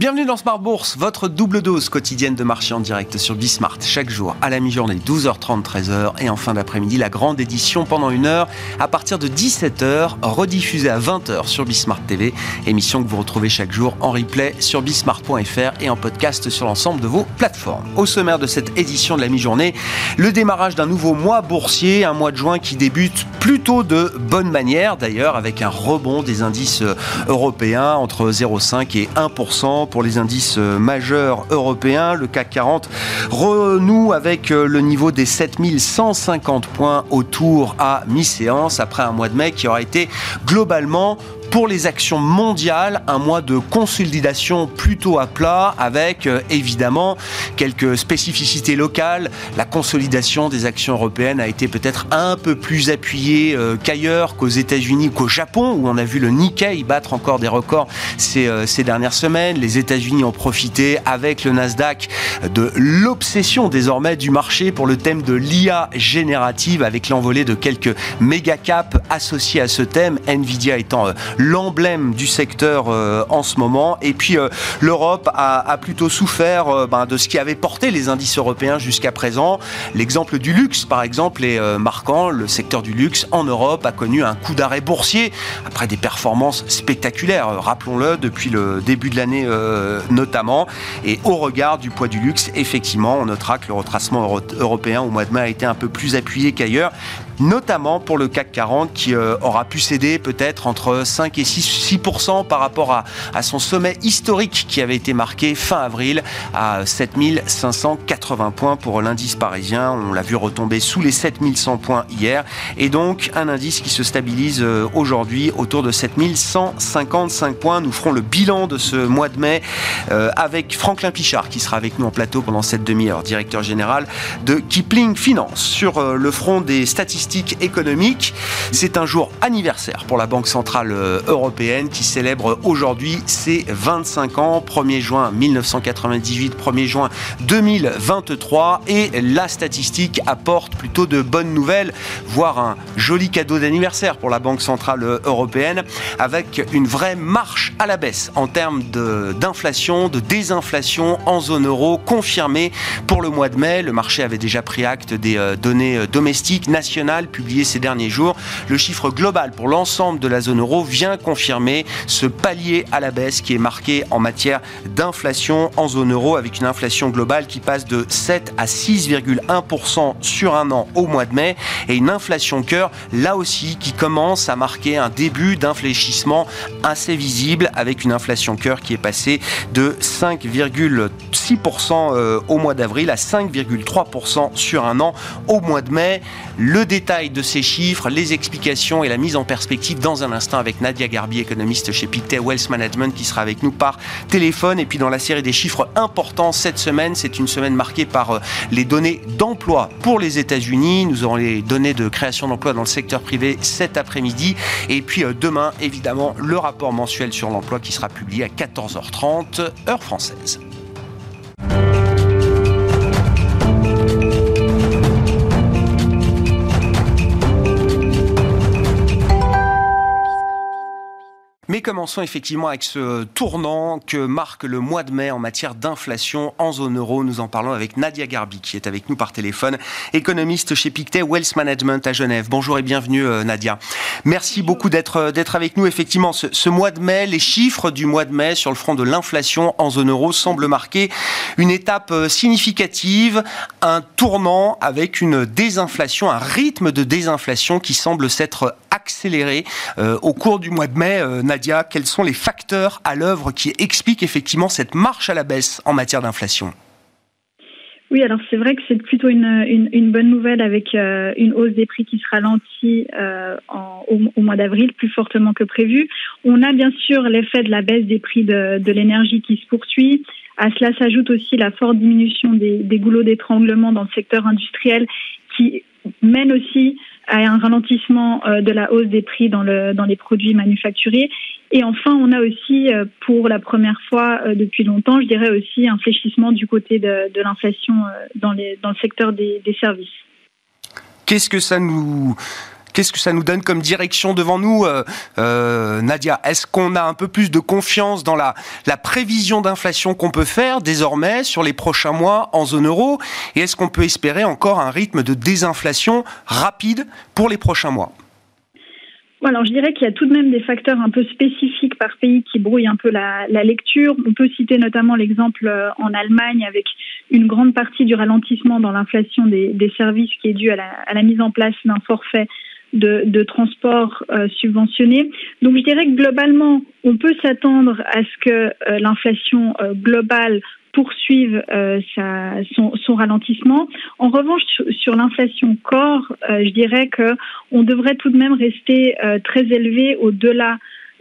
Bienvenue dans Smart Bourse, votre double dose quotidienne de marché en direct sur Bismart. Chaque jour, à la mi-journée, 12h30, 13h. Et en fin d'après-midi, la grande édition pendant une heure à partir de 17h, rediffusée à 20h sur Bismart TV. Émission que vous retrouvez chaque jour en replay sur bismart.fr et en podcast sur l'ensemble de vos plateformes. Au sommaire de cette édition de la mi-journée, le démarrage d'un nouveau mois boursier, un mois de juin qui débute plutôt de bonne manière d'ailleurs, avec un rebond des indices européens entre 0,5 et 1% pour les indices euh, majeurs européens. Le CAC 40 renoue avec euh, le niveau des 7150 points autour à mi-séance après un mois de mai qui aura été globalement pour les actions mondiales, un mois de consolidation plutôt à plat avec euh, évidemment quelques spécificités locales. La consolidation des actions européennes a été peut-être un peu plus appuyée euh, qu'ailleurs, qu'aux États-Unis, qu'au Japon, où on a vu le Nikkei battre encore des records ces, euh, ces dernières semaines. Les États-Unis ont profité avec le Nasdaq de l'obsession désormais du marché pour le thème de l'IA générative avec l'envolée de quelques méga caps associés à ce thème, Nvidia étant l'emblème du secteur euh, en ce moment. Et puis euh, l'Europe a, plutôt souffert euh, ben, de ce qui avait porté les indices européens jusqu'à présent. L'exemple du luxe, par exemple, est marquant. Le secteur du luxe en Europe a connu un coup d'arrêt boursier après des performances spectaculaires, rappelons-le, depuis le début de l'année notamment. Et au regard du poids du luxe, effectivement, on notera que le retracement européen au mois de mai a été un peu plus appuyé qu'ailleurs notamment pour le CAC 40 qui euh, aura pu céder peut-être entre 5 et 6%, par rapport à, à, son sommet historique qui avait été marqué fin avril à 7580 points pour l'indice parisien. On l'a vu retomber sous les 7100 points hier et donc un indice qui se stabilise euh, aujourd'hui autour de 7155 points. Nous ferons le bilan de ce mois de mai euh, avec Franklin Pichard qui sera avec nous en plateau pendant cette demi-heure, directeur général de Kipling Finance sur le front des statistiques économique. C'est un jour anniversaire pour la Banque Centrale euh, Européenne qui célèbre aujourd'hui ses 25 ans, 1er juin 1998, 1er juin 2023. Et la statistique apporte plutôt de bonnes nouvelles, voire un joli cadeau d'anniversaire pour la Banque Centrale euh, Européenne, avec une vraie marche à la baisse en termes d'inflation, de, désinflation en zone euro confirmée pour le mois de mai. Le marché avait déjà pris acte des euh, données domestiques nationales publié ces derniers jours. Le chiffre global pour l'ensemble de la zone euro vient confirmer ce palier à la baisse qui est marqué en matière d'inflation en zone euro avec une inflation globale qui passe de 7 à 6,1% sur un an au mois de mai et une inflation cœur là aussi qui commence à marquer un début d'infléchissement assez visible avec une inflation cœur qui est passée de 5,6% euh, au mois d'avril à 5,3% sur un an au mois de mai. Le détail de ces chiffres, les explications et la mise en perspective dans un instant avec Nadia Garbi, économiste chez Pictet Wealth Management, qui sera avec nous par téléphone. Et puis dans la série des chiffres importants cette semaine, c'est une semaine marquée par euh, les données d'emploi pour les États-Unis. Nous aurons les données de création d'emploi dans le secteur privé cet après-midi. Et puis euh, demain, évidemment, le rapport mensuel sur l'emploi qui sera publié à 14h30, heure française. Mais commençons effectivement avec ce tournant que marque le mois de mai en matière d'inflation en zone euro. Nous en parlons avec Nadia Garbi qui est avec nous par téléphone, économiste chez Pictet Wealth Management à Genève. Bonjour et bienvenue euh, Nadia. Merci beaucoup d'être euh, d'être avec nous. Effectivement, ce, ce, mois de mai, les chiffres du mois de mai sur le front de l'inflation en zone euro semblent marquer une étape euh, significative, un tournant avec une désinflation, un rythme de désinflation qui semble s'être accéléré au cours du mois de mai. Nadia, quels sont les facteurs à l'œuvre qui expliquent effectivement cette marche à la baisse en matière d'inflation? Oui, alors c'est vrai que c'est plutôt une, bonne nouvelle avec euh, une hausse des prix qui se ralentit euh, au, mois d'avril plus fortement que prévu. On a bien sûr l'effet de la baisse des prix de, l'énergie qui se poursuit. À cela s'ajoute aussi la forte diminution des goulots d'étranglement dans le secteur industriel qui mène aussi à un ralentissement euh, de la hausse des prix dans, le, dans les produits manufacturés. Et enfin, on a aussi, euh, pour la première fois euh, depuis longtemps, je dirais aussi un fléchissement du côté de, de l'inflation dans, dans le secteur des, des services. Qu'est-ce que ça nous Qu'est-ce que ça nous donne comme direction devant nous, Nadia? Est-ce qu'on a un peu plus de confiance dans la, la prévision d'inflation qu'on peut faire désormais sur les prochains mois en zone euro? Et est-ce qu'on peut espérer encore un rythme de désinflation rapide pour les prochains mois? Alors, je dirais qu'il y a tout de même des facteurs un peu spécifiques par pays qui brouillent un peu la, lecture. On peut citer notamment l'exemple euh, en Allemagne avec une grande partie du ralentissement dans l'inflation des, services qui est due à la, mise en place d'un forfait de, transport euh, subventionné. Donc, je dirais que globalement, on peut s'attendre à ce que euh, l'inflation globale poursuivre euh, son, ralentissement. En revanche, sur, l'inflation corps, euh, je dirais que on devrait tout de même rester euh, très élevé au-delà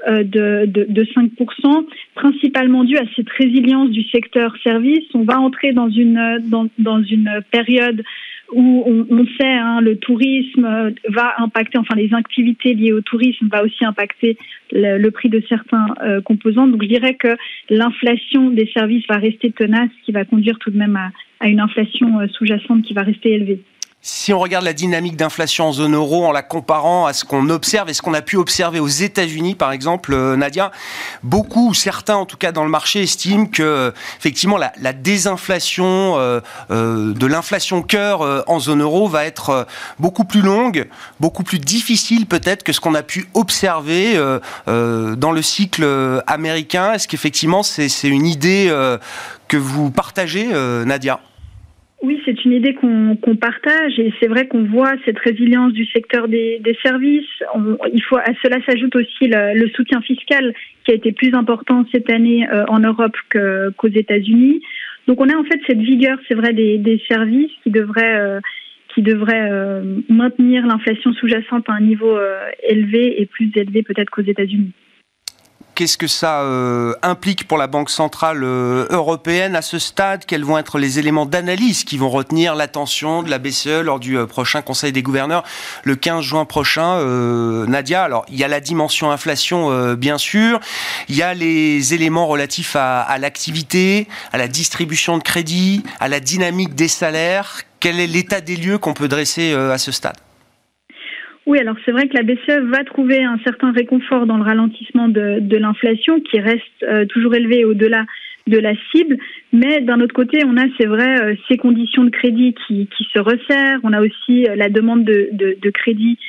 de, de, 5%, principalement dû à cette résilience du secteur service. On va entrer dans une, dans, dans une période où on, sait hein, le tourisme va impacter, enfin les activités liées au tourisme va aussi impacter le, prix de certains euh, composants. Donc je dirais que l'inflation des services va rester tenace, ce qui va conduire tout de même à une inflation euh, sous-jacente qui va rester élevée. Si on regarde la dynamique d'inflation en zone euro en la comparant à ce qu'on observe et ce qu'on a pu observer aux États-Unis, par exemple, euh, Nadia, beaucoup, certains en tout cas dans le marché, estiment que effectivement la, désinflation euh, euh, de l'inflation cœur en zone euro va être beaucoup plus longue, beaucoup plus difficile peut-être que ce qu'on a pu observer dans le cycle américain. Est-ce qu'effectivement c'est une idée que vous partagez, Nadia? Oui, c'est une idée qu'on partage et c'est vrai qu'on voit cette résilience du secteur des, services. il faut à cela s'ajoute aussi le, soutien fiscal qui a été plus important cette année euh, en Europe qu'aux États-Unis. Donc on a en fait cette vigueur, c'est vrai, des, services qui devrait euh, qui devrait euh, maintenir l'inflation sous-jacente à un niveau élevé et plus élevé peut-être qu'aux États-Unis. Qu'est-ce que ça euh, implique pour la Banque centrale euh, européenne à ce stade? Quels vont être les éléments d'analyse qui vont retenir l'attention de la BCE lors du euh, prochain Conseil des gouverneurs le 15 juin prochain Nadia, alors il y a la dimension inflation bien sûr, il y a les éléments relatifs à, l'activité, à la distribution de crédit, à la dynamique des salaires. Quel est l'état des lieux qu'on peut dresser à ce stade? Oui, alors c'est vrai que la BCE va trouver un certain réconfort dans le ralentissement de, l'inflation qui reste euh, toujours élevé au-delà de la cible. Mais d'un autre côté, on a, c'est vrai, euh, ces conditions de crédit qui, se resserrent. On a aussi euh, la demande de, crédit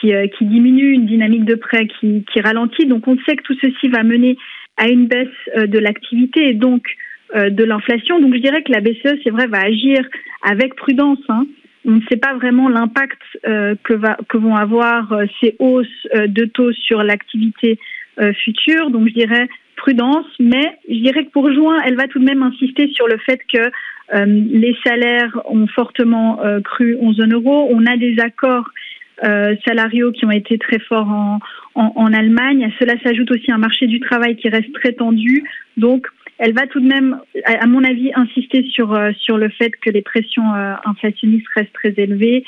qui, diminue, une dynamique de prêt qui, ralentit. Donc on sait que tout ceci va mener à une baisse de l'activité et donc de l'inflation. Donc je dirais que la BCE, c'est vrai, va agir avec prudence. Hein on ne sait pas vraiment l'impact euh, que, que vont avoir euh, ces hausses euh, de taux sur l'activité future. Donc je dirais prudence, mais je dirais que pour juin, elle va tout de même insister sur le fait que les salaires ont fortement cru en zone euro. On a des accords salariaux qui ont été très forts en, en, en Allemagne. À cela s'ajoute aussi un marché du travail qui reste très tendu. Donc elle va tout de même, à mon avis, insister sur, euh, sur le fait que les pressions euh, inflationnistes restent très élevées.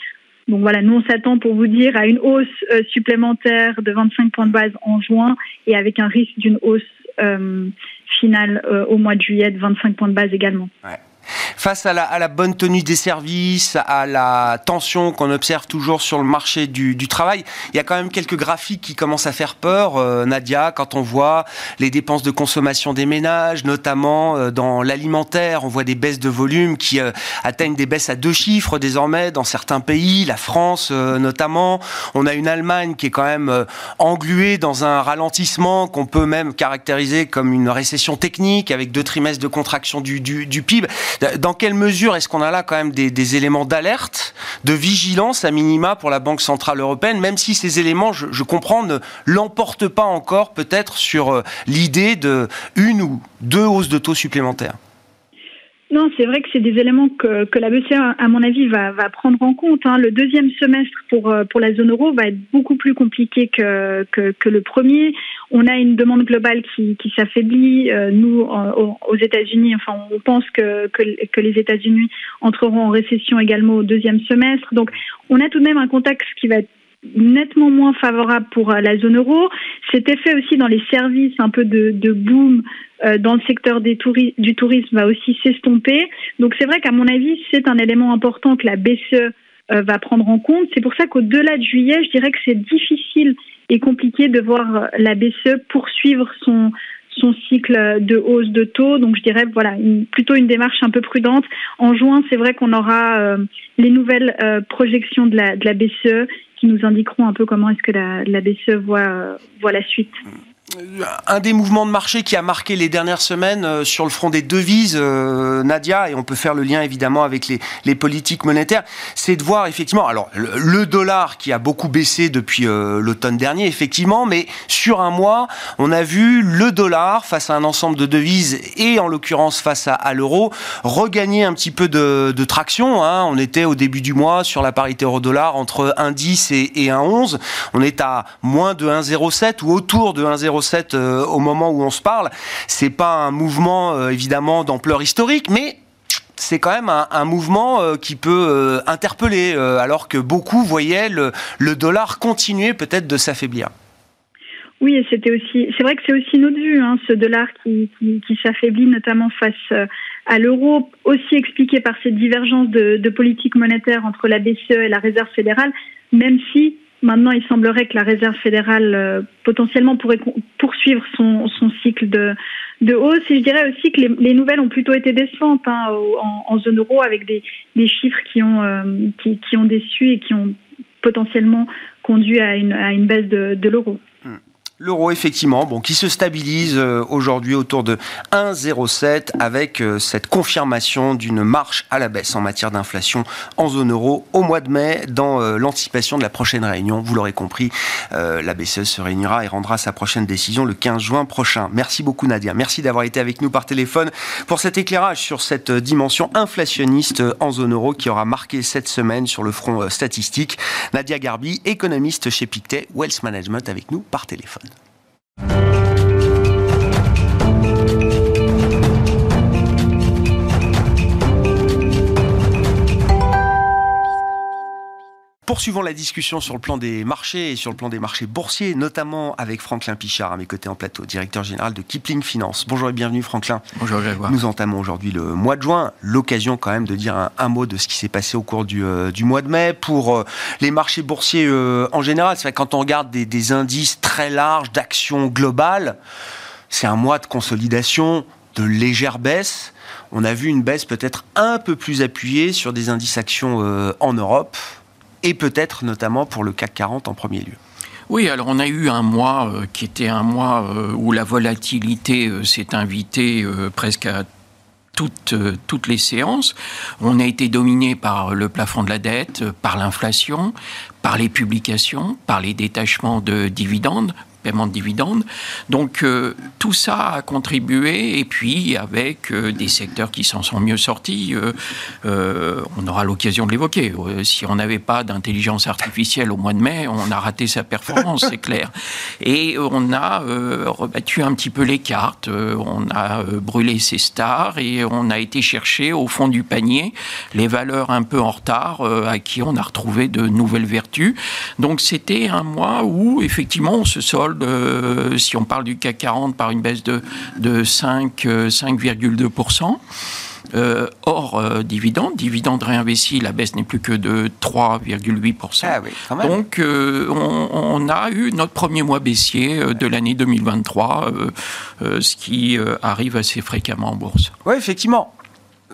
Donc voilà, nous on s'attend pour vous dire à une hausse euh, supplémentaire de 25 points de base en juin et avec un risque d'une hausse finale au mois de juillet de 25 points de base également. Face à la, bonne tenue des services, à la tension qu'on observe toujours sur le marché du, travail, il y a quand même quelques graphiques qui commencent à faire peur, euh, Nadia, quand on voit les dépenses de consommation des ménages, notamment euh, dans l'alimentaire, on voit des baisses de volume qui euh, atteignent des baisses à deux chiffres désormais dans certains pays, la France notamment. On a une Allemagne qui est quand même engluée dans un ralentissement qu'on peut même caractériser comme une récession technique avec deux trimestres de contraction du, du, du PIB. Dans quelle mesure est-ce qu'on a là quand même des, éléments d'alerte, de vigilance à minima pour la Banque Centrale Européenne, même si ces éléments, je, comprends, ne l'emportent pas encore peut-être sur euh, l'idée de une ou deux hausses de taux supplémentaires? Non, c'est vrai que c'est des éléments que, que la BCE, à mon avis, va, va prendre en compte. Hein. Le deuxième semestre pour, euh, pour la zone euro va être beaucoup plus compliqué que, que, que le premier. On a une demande globale qui, qui s'affaiblit. Euh, nous, aux États-Unis, enfin, on pense que, que, que les États-Unis entreront en récession également au deuxième semestre. Donc, on a tout de même un contexte qui va être nettement moins favorable pour euh, la zone euro. Cet effet aussi dans les services, un peu de, de boom euh, dans le secteur des du tourisme va aussi s'estomper. Donc c'est vrai qu'à mon avis, c'est un élément important que la BCE va prendre en compte. C'est pour ça qu'au-delà de juillet, je dirais que c'est difficile et compliqué de voir la BCE poursuivre son son cycle de hausse de taux. Donc je dirais voilà plutôt une démarche un peu prudente. En juin, c'est vrai qu'on aura les nouvelles projections de la, de la BCE qui nous indiqueront un peu comment est-ce que la, la BCE voit, voit la suite un des mouvements de marché qui a marqué les dernières semaines euh, sur le front des devises, euh, Nadia, et on peut faire le lien évidemment avec les, les politiques monétaires, c'est de voir effectivement, alors le, dollar qui a beaucoup baissé depuis euh, l'automne dernier, effectivement, mais sur un mois, on a vu le dollar face à un ensemble de devises et en l'occurrence face à, l'euro regagner un petit peu de, de traction. Hein. On était au début du mois sur la parité euro-dollar entre 1,10 et, et 1,11. On est à moins de 1,07 ou autour de 1,07 euh, au moment où on se parle. C'est pas un mouvement euh, évidemment d'ampleur historique, mais c'est quand même un, mouvement euh, qui peut interpeller, alors que beaucoup voyaient le, dollar continuer peut-être de s'affaiblir. Oui, c'était aussi, c'est vrai que c'est aussi notre vue, hein, ce dollar qui, s'affaiblit notamment face à l'euro, aussi expliqué par cette divergence de, politique monétaire entre la BCE et la Réserve fédérale, même si Maintenant, il semblerait que la Réserve fédérale euh, potentiellement pourrait poursuivre son, son cycle de, de, hausse. Et je dirais aussi que les, les nouvelles ont plutôt été décevantes hein, en, en, zone euro avec des, des chiffres qui ont, euh, qui, qui, ont déçu et qui ont potentiellement conduit à une, à une baisse de, de l'euro. L'euro, effectivement, bon, qui se stabilise euh, aujourd'hui autour de 1,07 avec euh, cette confirmation d'une marche à la baisse en matière d'inflation en zone euro au mois de mai dans euh, l'anticipation de la prochaine réunion. Vous l'aurez compris, la BCE se réunira et rendra sa prochaine décision le 15 juin prochain. Merci beaucoup Nadia. Merci d'avoir été avec nous par téléphone pour cet éclairage sur cette dimension inflationniste en zone euro qui aura marqué cette semaine sur le front statistique. Nadia Garbi, économiste chez Pictet Wealth Management avec nous par téléphone. you Poursuivons la discussion sur le plan des marchés et sur le plan des marchés boursiers, notamment avec Franklin Pichard à mes côtés en plateau, directeur général de Kipling Finance. Bonjour et bienvenue Franklin. Bonjour Grégoire. Nous entamons aujourd'hui le mois de juin, l'occasion quand même de dire un, mot de ce qui s'est passé au cours du, euh, mois de mai. Pour euh, les marchés boursiers euh, en général, c'est vrai quand on regarde des, des indices très larges d'actions globales, c'est un mois de consolidation, de légère baisse. On a vu une baisse peut-être un peu plus appuyée sur des indices actions en Europe et peut-être notamment pour le CAC 40 en premier lieu. Oui, alors on a eu un mois euh, qui était un mois euh, où la volatilité euh, s'est invitée presque à toutes, toutes les séances. On a été dominé par le plafond de la dette, par l'inflation, par les publications, par les détachements de dividendes, paiement de dividendes. Donc euh, tout ça a contribué et puis avec euh, des secteurs qui s'en sont mieux sortis, euh, on aura l'occasion de l'évoquer. si on n'avait pas d'intelligence artificielle au mois de mai, on a raté sa performance, c'est clair. Et on a rebattu un petit peu les cartes, on a brûlé ses stars et on a été chercher au fond du panier les valeurs un peu en retard à qui on a retrouvé de nouvelles vertus. Donc c'était un mois où effectivement on se solde euh, si on parle du CAC 40, par une baisse de, de 5,2%. Euh, euh, hors euh, dividende, dividende réinvesti, la baisse n'est plus que de 3,8%. Ah Donc on, a eu notre premier mois baissier de l'année 2023, ce qui arrive assez fréquemment en bourse. Oui, effectivement.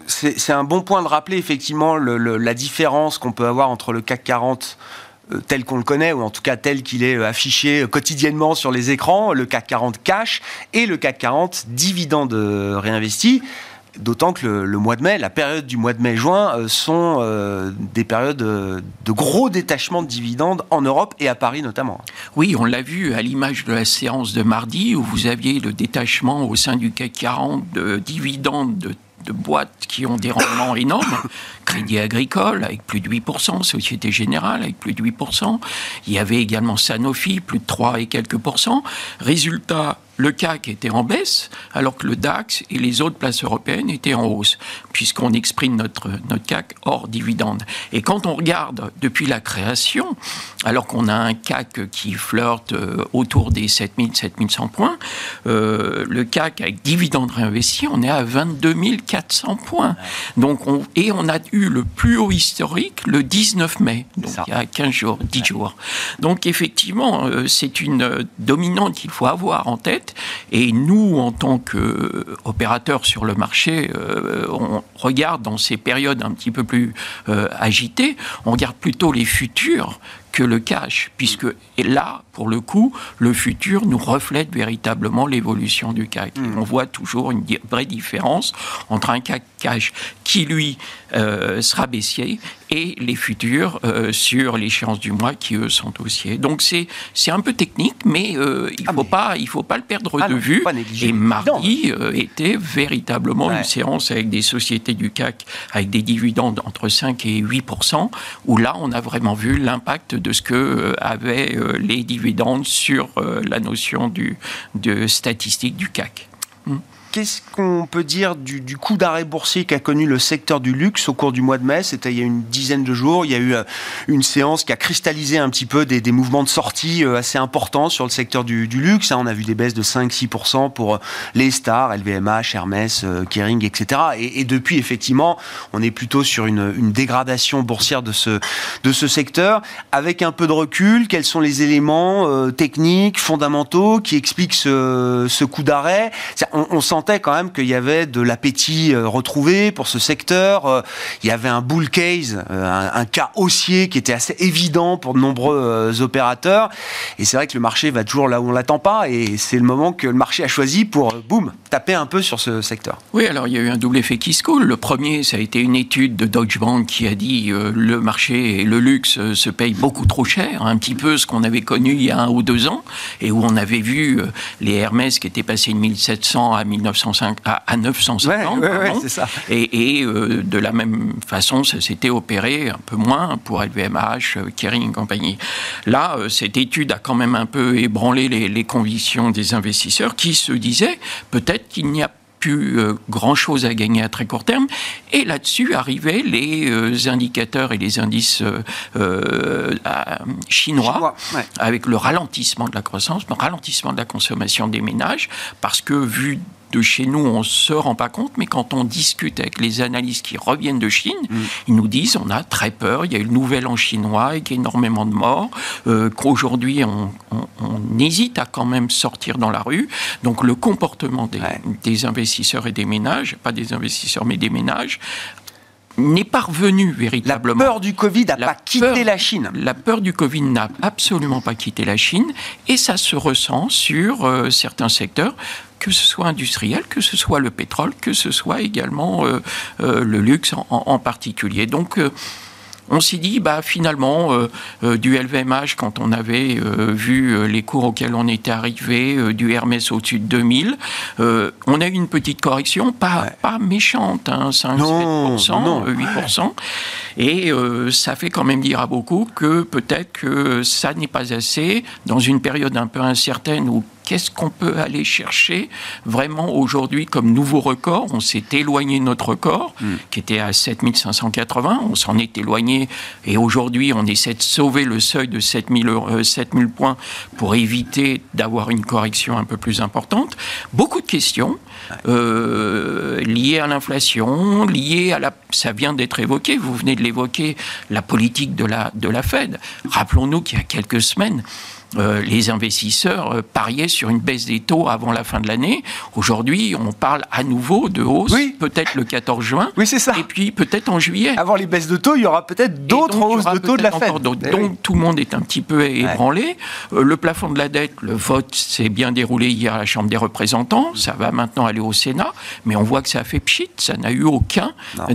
C'est un bon point de rappeler effectivement la différence qu'on peut avoir entre le CAC 40 euh, tel qu'on le connaît, ou en tout cas tel qu'il est euh, affiché euh, quotidiennement sur les écrans, le CAC 40 cash et le CAC 40 dividende réinvesti. D'autant que le, mois de mai, la période du mois de mai-juin sont des périodes de gros détachements de dividendes en Europe et à Paris notamment. Oui, on l'a vu à l'image de la séance de mardi où vous aviez le détachement au sein du CAC 40 de dividendes de de boîtes qui ont des rendements énormes. Crédit Agricole avec plus de 8%, Société Générale avec plus de 8%. Il y avait également Sanofi, plus de 3 et quelques pourcents. Résultat, le CAC était en baisse, alors que le DAX et les autres places européennes étaient en hausse, puisqu'on exprime notre, notre CAC hors dividende. Et quand on regarde depuis la création, alors qu'on a un CAC qui flirte euh, autour des 7000, 7100 points, euh, le CAC avec dividende réinvesti, on est à 22 400 points. Donc on, et on a eu le plus haut historique le 19 mai, donc il y a 15 jours, 10 jours. Donc effectivement, euh, c'est une euh, dominante qu'il faut avoir en tête. Et nous, en tant qu'opérateurs sur le marché, euh, on regarde dans ces périodes un petit peu plus agitées, on regarde plutôt les futurs que le cash, puisque là, pour le coup, le futur nous reflète véritablement l'évolution du CAC. Hmm. On voit toujours une vraie différence entre un CAC cash qui, lui, euh, sera baissier et les futurs euh, sur l'échéance du mois qui, eux, sont haussiers. Donc, c'est un peu technique, mais euh, il ne ah, faut, pas, il faut pas le perdre ah de vue. Et mardi était véritablement une séance avec des sociétés du CAC avec des dividendes entre 5 et 8% où là, on a vraiment vu l'impact de ce que avaient les dividendes sur la notion du, de statistique du CAC. Qu'est-ce qu'on peut dire du, coup d'arrêt boursier qu'a connu le secteur du luxe au cours du mois de mai? C'était il y a une dizaine de jours. Il y a eu euh, une séance qui a cristallisé un petit peu des, mouvements de sortie euh, assez importants sur le secteur du, luxe. Hein. On a vu des baisses de 5-6% pour euh, les stars, LVMH, Hermès, Kering, etc. Et, depuis, effectivement, on est plutôt sur une, dégradation boursière de ce, secteur. Avec un peu de recul, quels sont les éléments techniques, fondamentaux qui expliquent ce, ce coup d'arrêt? On, on sent quand même qu'il y avait de l'appétit euh, retrouvé pour ce secteur. Euh, il y avait un bull case, euh, un, cas haussier qui était assez évident pour de nombreux opérateurs. Et c'est vrai que le marché va toujours là où on l'attend pas. Et c'est le moment que le marché a choisi pour, boum, taper un peu sur ce secteur. Oui, alors il y a eu un double effet qui se coule. Le premier, ça a été une étude de Deutsche Bank qui a dit le marché et le luxe se payent beaucoup trop cher, un petit peu ce qu'on avait connu il y a un ou deux ans, et où on avait vu les Hermès qui étaient passés de 1700 à 1900 à, 950. Et, euh, de la même façon, ça s'était opéré un peu moins pour LVMH, euh, Kering et compagnie. Là, euh, cette étude a quand même un peu ébranlé les, les convictions des investisseurs qui se disaient peut-être qu'il n'y a plus grand-chose à gagner à très court terme. Et là-dessus arrivaient les indicateurs et les indices chinois, avec le ralentissement de la croissance, le ralentissement de la consommation des ménages, parce que vu de chez nous, on ne se rend pas compte, mais quand on discute avec les analystes qui reviennent de Chine, mm. ils nous disent on a très peur, il y a eu le nouvel an chinois avec énormément de morts, euh, qu'aujourd'hui on, hésite à quand même sortir dans la rue. Donc le comportement des, des investisseurs et des ménages, pas des investisseurs mais des ménages, n'est pas revenu véritablement. La peur du Covid n'a pas quitté la Chine. La peur du Covid n'a absolument pas quitté la Chine et ça se ressent sur euh, certains secteurs que ce soit industriel, que ce soit le pétrole, que ce soit également euh, euh, le luxe en, particulier. Donc, on s'est dit, bah, finalement, euh, euh, du LVMH, quand on avait euh, vu les cours auxquels on était arrivé, du Hermès au-dessus de 2000, on a eu une petite correction, pas, pas méchante, hein, 5, 7%, 8%. Et ça fait quand même dire à beaucoup que peut-être que ça n'est pas assez dans une période un peu incertaine où qu'est-ce qu'on peut aller chercher vraiment aujourd'hui comme nouveau record? On s'est éloigné de notre record, hmm. qui était à 7580, on s'en est éloigné, et aujourd'hui on essaie de sauver le seuil de 7000, 7000 euh, points pour éviter d'avoir une correction un peu plus importante. Beaucoup de questions euh, liées à l'inflation, liées à la... Ça vient d'être évoqué, vous venez de l'évoquer, la politique de la, de la Fed. Rappelons-nous qu'il y a quelques semaines, euh, les investisseurs euh, pariaient sur une baisse des taux avant la fin de l'année. Aujourd'hui, on parle à nouveau de hausse, peut-être le 14 juin. Oui, c'est ça. Et puis peut-être en juillet. Avant les baisses de taux, il y aura peut-être d'autres hausses de taux de la Fed. Eh donc, tout le monde est un petit peu ébranlé. Euh, le plafond de la dette, le vote s'est bien déroulé hier à la Chambre des représentants. Ça va maintenant aller au Sénat. Mais on voit que ça a fait pchit. Ça n'a eu aucun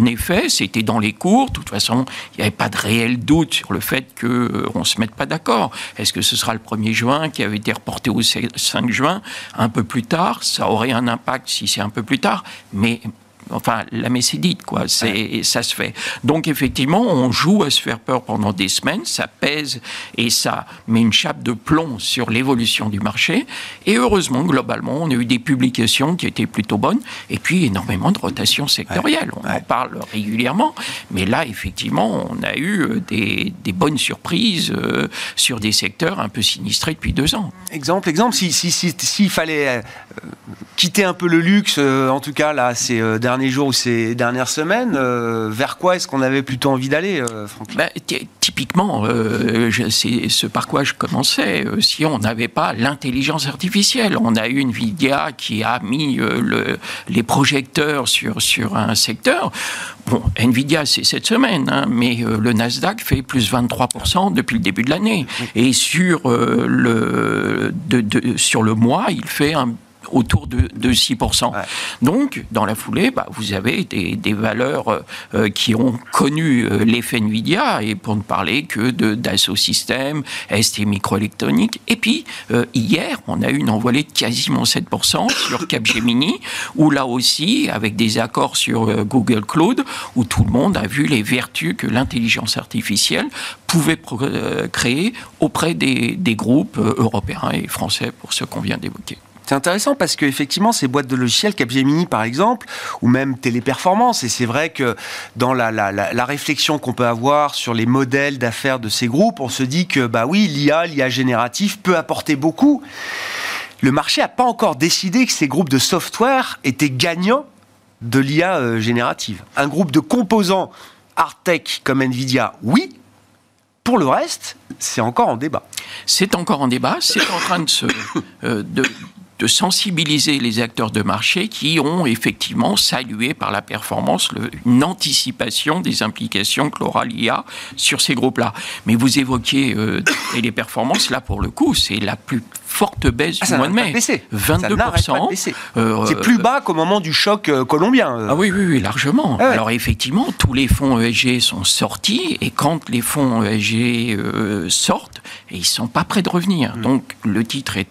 effet. C'était dans les cours. De toute façon, il n'y avait pas de réel doute sur le fait qu'on ne se mette pas d'accord. Est-ce que ce sera le 1er juin, qui avait été reporté au 5 juin, un peu plus tard. Ça aurait un impact si c'est un peu plus tard, mais enfin, la messe quoi. C'est, ça se fait. Donc, effectivement, on joue à se faire peur pendant des semaines, ça pèse et ça met une chape de plomb sur l'évolution du marché. Et heureusement, globalement, on a eu des publications qui étaient plutôt bonnes et puis énormément de rotation sectorielle. On en parle régulièrement, mais là, effectivement, on a eu euh, des, bonnes surprises euh, sur des secteurs un peu sinistrés depuis deux ans. Exemple, exemple, s'il si, si, fallait euh, quitter un peu le luxe, en tout cas, là, ces derniers derniers jours ou ces dernières semaines. vers quoi est-ce qu'on avait plutôt envie d'aller, Franck bah, Typiquement, c'est ce par quoi je commençais. si on n'avait pas l'intelligence artificielle, on a eu Nvidia qui a mis le, les projecteurs sur, sur un secteur. Bon, Nvidia, c'est cette semaine, hein, mais le Nasdaq fait plus 23% depuis le début de l'année. Et sur, le, de, sur le mois, il fait un autour de, 6%. Donc, dans la foulée, bah, vous avez des, valeurs euh, euh, qui ont connu euh, l'effet Nvidia, et pour ne parler que de Dassault Systèmes, ST Microélectronique. Et puis, hier, on a eu une envolée de quasiment 7% sur Capgemini, où là aussi, avec des accords sur Google Cloud, où tout le monde a vu les vertus que l'intelligence artificielle pouvait créer auprès des, des groupes européens et français, pour ce qu'on vient d'évoquer. C'est intéressant parce qu'effectivement, ces boîtes de logiciels, Capgemini par exemple, ou même Téléperformance, et c'est vrai que dans la, réflexion qu'on peut avoir sur les modèles d'affaires de ces groupes, on se dit que, bah oui, l'IA, l'IA génératif peut apporter beaucoup. Le marché n'a pas encore décidé que ces groupes de software étaient gagnants de l'IA euh, générative. Un groupe de composants hard tech comme Nvidia, oui. Pour le reste, c'est encore en débat. C'est encore en débat. C'est en train de se, euh, de, de sensibiliser les acteurs de marché qui ont effectivement salué par la performance une anticipation des implications que l'aura l'IA sur ces groupes-là. Mais vous évoquiez euh, les performances, là pour le coup, c'est la plus forte baisse ah, du mois de mai. 22%. Euh, c'est plus bas qu'au moment du choc euh, colombien. Ah oui, oui, oui largement. Ah Alors effectivement, tous les fonds ESG sont sortis et quand les fonds ESG sortent, ils ne sont pas prêts de revenir. Hmm. Donc le titre est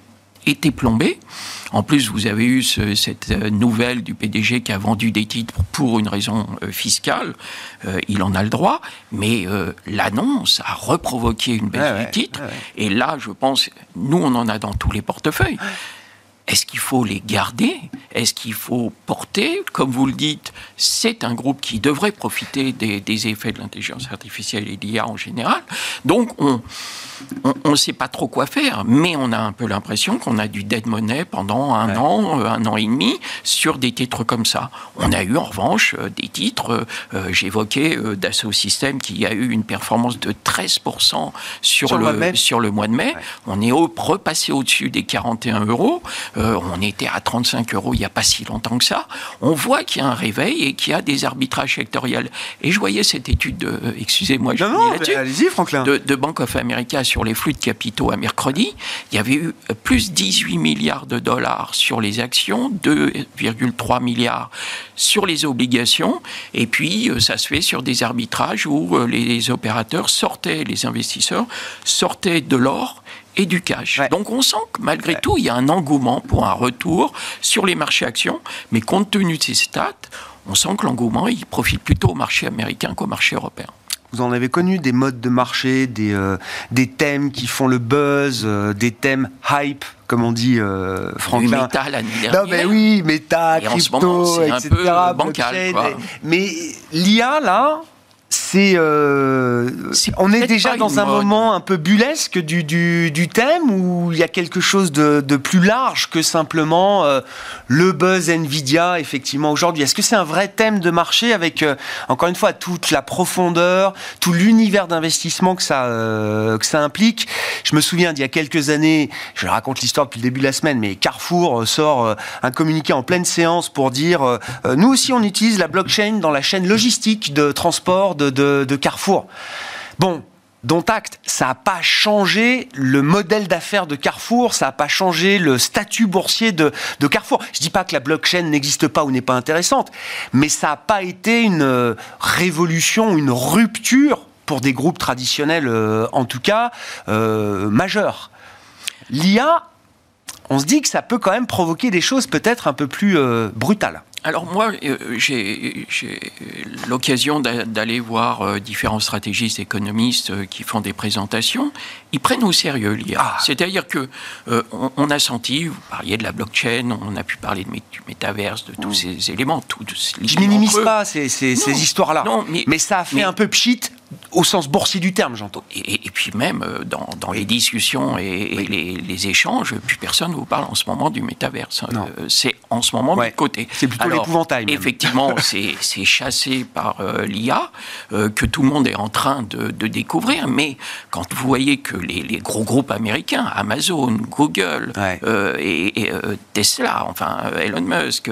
été plombé. En plus, vous avez eu cette euh, nouvelle du PDG qui a vendu des titres pour une raison euh, fiscale. Euh, il en a le droit, mais l'annonce a reprovoqué une baisse du titre. Et là, je pense, nous, on en a dans tous les portefeuilles. Est-ce qu'il faut les garder? Est-ce qu'il faut porter? Comme vous le dites, c'est un groupe qui devrait profiter des, des effets de l'intelligence artificielle et de l'IA en général. Donc, on, on ne sait pas trop quoi faire, mais on a un peu l'impression qu'on a du dead money pendant un an, euh, un an et demi sur des titres comme ça. On a eu en revanche euh, des titres, euh, j'évoquais Dassault Systèmes qui a eu une performance de 13% sur, le, sur le mois de mai. On est repassé au-dessus des 41 euros. On était à 35 euros il n'y a pas si longtemps que ça. On voit qu'il y a un réveil et qu'il y a des arbitrages sectoriels. Et je voyais cette étude, de, excusez-moi, je. De, de Bank of America sur les flux de capitaux à mercredi, il y avait eu plus 18 milliards de dollars sur les actions, 2,3 milliards sur les obligations, et puis euh, ça se fait sur des arbitrages où euh, les opérateurs sortaient, les investisseurs sortaient de l'or et du cash. Donc on sent que malgré tout, il y a un engouement pour un retour sur les marchés actions, mais compte tenu de ces stats, on sent que l'engouement, il profite plutôt au marché américain qu'au marché européen. Vous en avez connu des modes de marché, des, euh, des thèmes qui font le buzz, euh, des thèmes hype, comme on dit euh, Franklin. méta l'année Non mais oui, méta, crypto, etc. Un peu bancal, mais l'IA là, euh, c'est, on est déjà dans un moment un peu bullesque du, du, thème où il y a quelque chose de, de plus large que simplement euh, le buzz Nvidia effectivement aujourd'hui. Est-ce que c'est un vrai thème de marché avec euh, encore une fois toute la profondeur, tout l'univers d'investissement que ça que ça implique? Je me souviens d'il y a quelques années, je raconte l'histoire depuis le début de la semaine, mais Carrefour sort un communiqué en pleine séance pour dire nous aussi on utilise la blockchain dans la chaîne logistique de transport de de, Carrefour. Bon, dont acte, ça n'a pas changé le modèle d'affaires de Carrefour, ça n'a pas changé le statut boursier de, Carrefour. Je ne dis pas que la blockchain n'existe pas ou n'est pas intéressante, mais ça n'a pas été une euh, révolution, une rupture pour des groupes traditionnels, euh, en tout cas, euh, majeurs. L'IA, on se dit que ça peut quand même provoquer des choses peut-être un peu plus brutales. Alors moi, euh, j'ai l'occasion d'aller voir euh, différents stratégistes économistes euh, qui font des présentations. Ils prennent au sérieux l'IA. Ah. C'est-à-dire que on, a senti, vous parliez de la blockchain, on a pu parler de, du métaverse, de tous mm. ces éléments. Tout, Je minimise pas ces, histoires-là, mais, mais, ça a fait un peu pchit au sens boursier du terme, j'entends. Et, puis même euh, dans, dans les discussions et, les, les, échanges, plus personne ne vous parle en ce moment du métaverse. Euh, c'est en ce moment de côté. C'est plutôt l'épouvantail. Effectivement, c'est chassé par euh, l'IA que tout le monde est en train de, de, découvrir. Mais quand vous voyez que les, les gros groupes américains, Amazon, Google et, Tesla, enfin Elon Musk,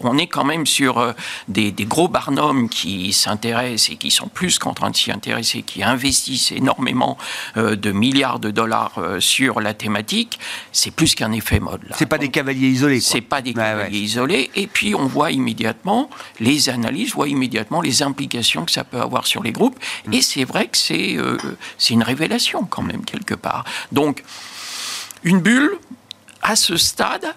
on est quand même sur des, des gros barnums qui s'intéressent et qui sont plus qu'en train de s'y qui investissent énormément euh, de milliards de dollars euh, sur la thématique, c'est plus qu'un effet mode. C'est pas des cavaliers isolés. C'est pas des cavaliers isolés. Et puis on voit immédiatement les analyses, voient immédiatement les implications que ça peut avoir sur les groupes. Mm. Et c'est vrai que c'est euh, c'est une révélation quand même quelque part. Donc une bulle à ce stade,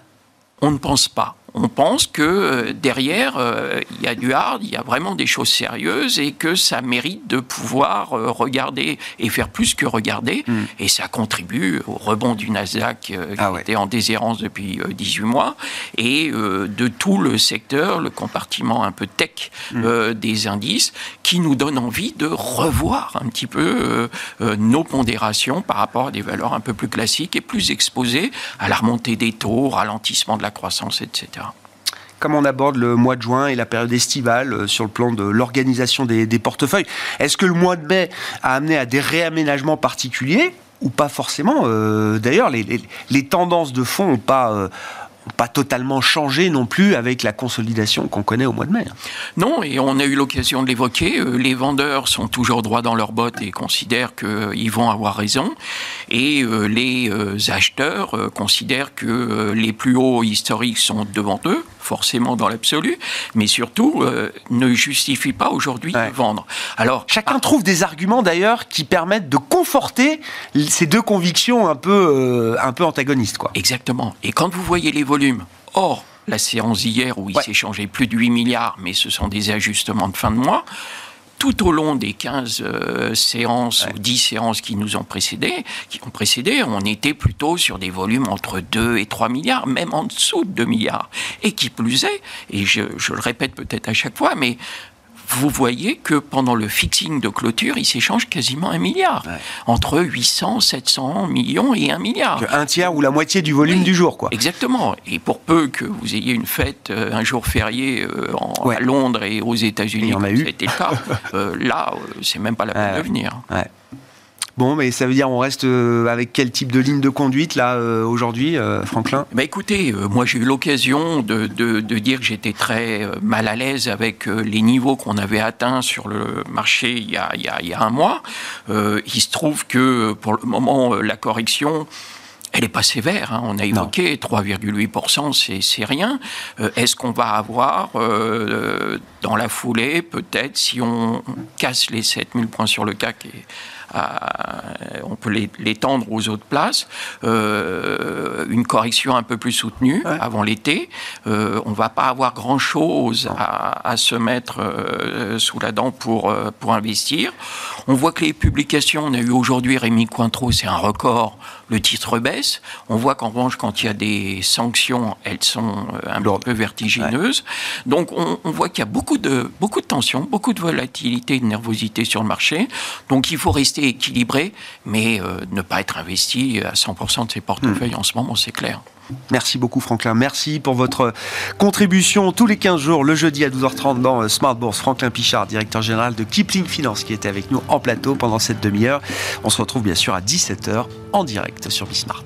on ne pense pas on pense que euh, derrière, euh, il y a du hard, il y a vraiment des choses sérieuses et que ça mérite de pouvoir euh, regarder et faire plus que regarder. Hmm. Et ça contribue au rebond du Nasdaq qui ah était en déshérence depuis 18 mois et de tout le secteur, le compartiment un peu tech hmm. des indices qui nous donne envie de revoir un petit peu nos pondérations par rapport à des valeurs un peu plus classiques et plus exposées à la remontée des taux, ralentissement de la croissance, etc comment on aborde le mois de juin et la période estivale euh, sur le plan de l'organisation des, portefeuilles? Est-ce que le mois de mai a amené à des réaménagements particuliers ou pas forcément? Euh, D'ailleurs, les, tendances de fond n'ont pas, euh, pas totalement changé non plus avec la consolidation qu'on connaît au mois de mai. Non, et on a eu l'occasion de l'évoquer. Les vendeurs sont toujours droits dans leurs bottes et considèrent qu'ils vont avoir raison. Et les acheteurs considèrent que les plus hauts historiques sont devant eux, forcément dans l'absolu, mais surtout ne justifient pas aujourd'hui de vendre. Alors, chacun trouve des arguments d'ailleurs qui permettent de conforter ces deux convictions un peu, un peu antagonistes. Quoi. Exactement. Et quand vous voyez les volumes. Or, la séance d'hier où il s'est changé plus de 8 milliards, mais ce sont des ajustements de fin de mois, tout au long des 15 euh, séances ou 10 séances qui nous ont précédé, qui ont précédé, on était plutôt sur des volumes entre 2 et 3 milliards, même en dessous de 2 milliards. Et qui plus est, et je, je le répète peut-être à chaque fois, mais vous voyez que pendant le fixing de clôture, il s'échange quasiment un milliard. Entre 800, 700 millions et un milliard. Un tiers ou la moitié du volume du jour, quoi. Exactement. Et pour peu que vous ayez une fête, euh, un jour férié euh, à Londres et aux États-Unis, comme ça a été le cas, euh, là, c'est même pas la peine de venir. Bon, mais ça veut dire on reste euh, avec quel type de ligne de conduite là euh, aujourd'hui, euh, Franklin? Bah Écoutez, moi j'ai eu l'occasion de, dire que j'étais très mal à l'aise avec les niveaux qu'on avait atteints sur le marché il y a, il y a un mois. il se trouve que pour le moment, la correction elle n'est pas sévère. Hein. On a évoqué 3,8%, c'est rien. Est-ce qu'on va avoir dans la foulée, peut-être, si on casse les 7000 points sur le CAC et on peut l'étendre aux autres places. Euh, une correction un peu plus soutenue avant l'été. Euh, on ne va pas avoir grand-chose à, se mettre euh, sous la dent pour, pour investir. On voit que les publications, on a eu aujourd'hui Rémi Cointreau, c'est un record, le titre baisse. On voit qu'en revanche, quand il y a des sanctions, elles sont un peu vertigineuses. Donc on, on voit qu'il y a beaucoup de, beaucoup de tensions, beaucoup de volatilité de nervosité sur le marché. Donc il faut rester équilibré, mais euh, ne pas être investi à 100% de ses portefeuilles en ce moment, c'est clair. Merci beaucoup Franklin. Merci pour votre contribution tous les 15 jours, le jeudi à 12h30 dans euh, Smart Bourse. Franklin Pichard, directeur général de Kipling Finance, qui était avec nous en plateau pendant cette demi-heure. On se retrouve bien sûr à 17h en direct sur Bismart.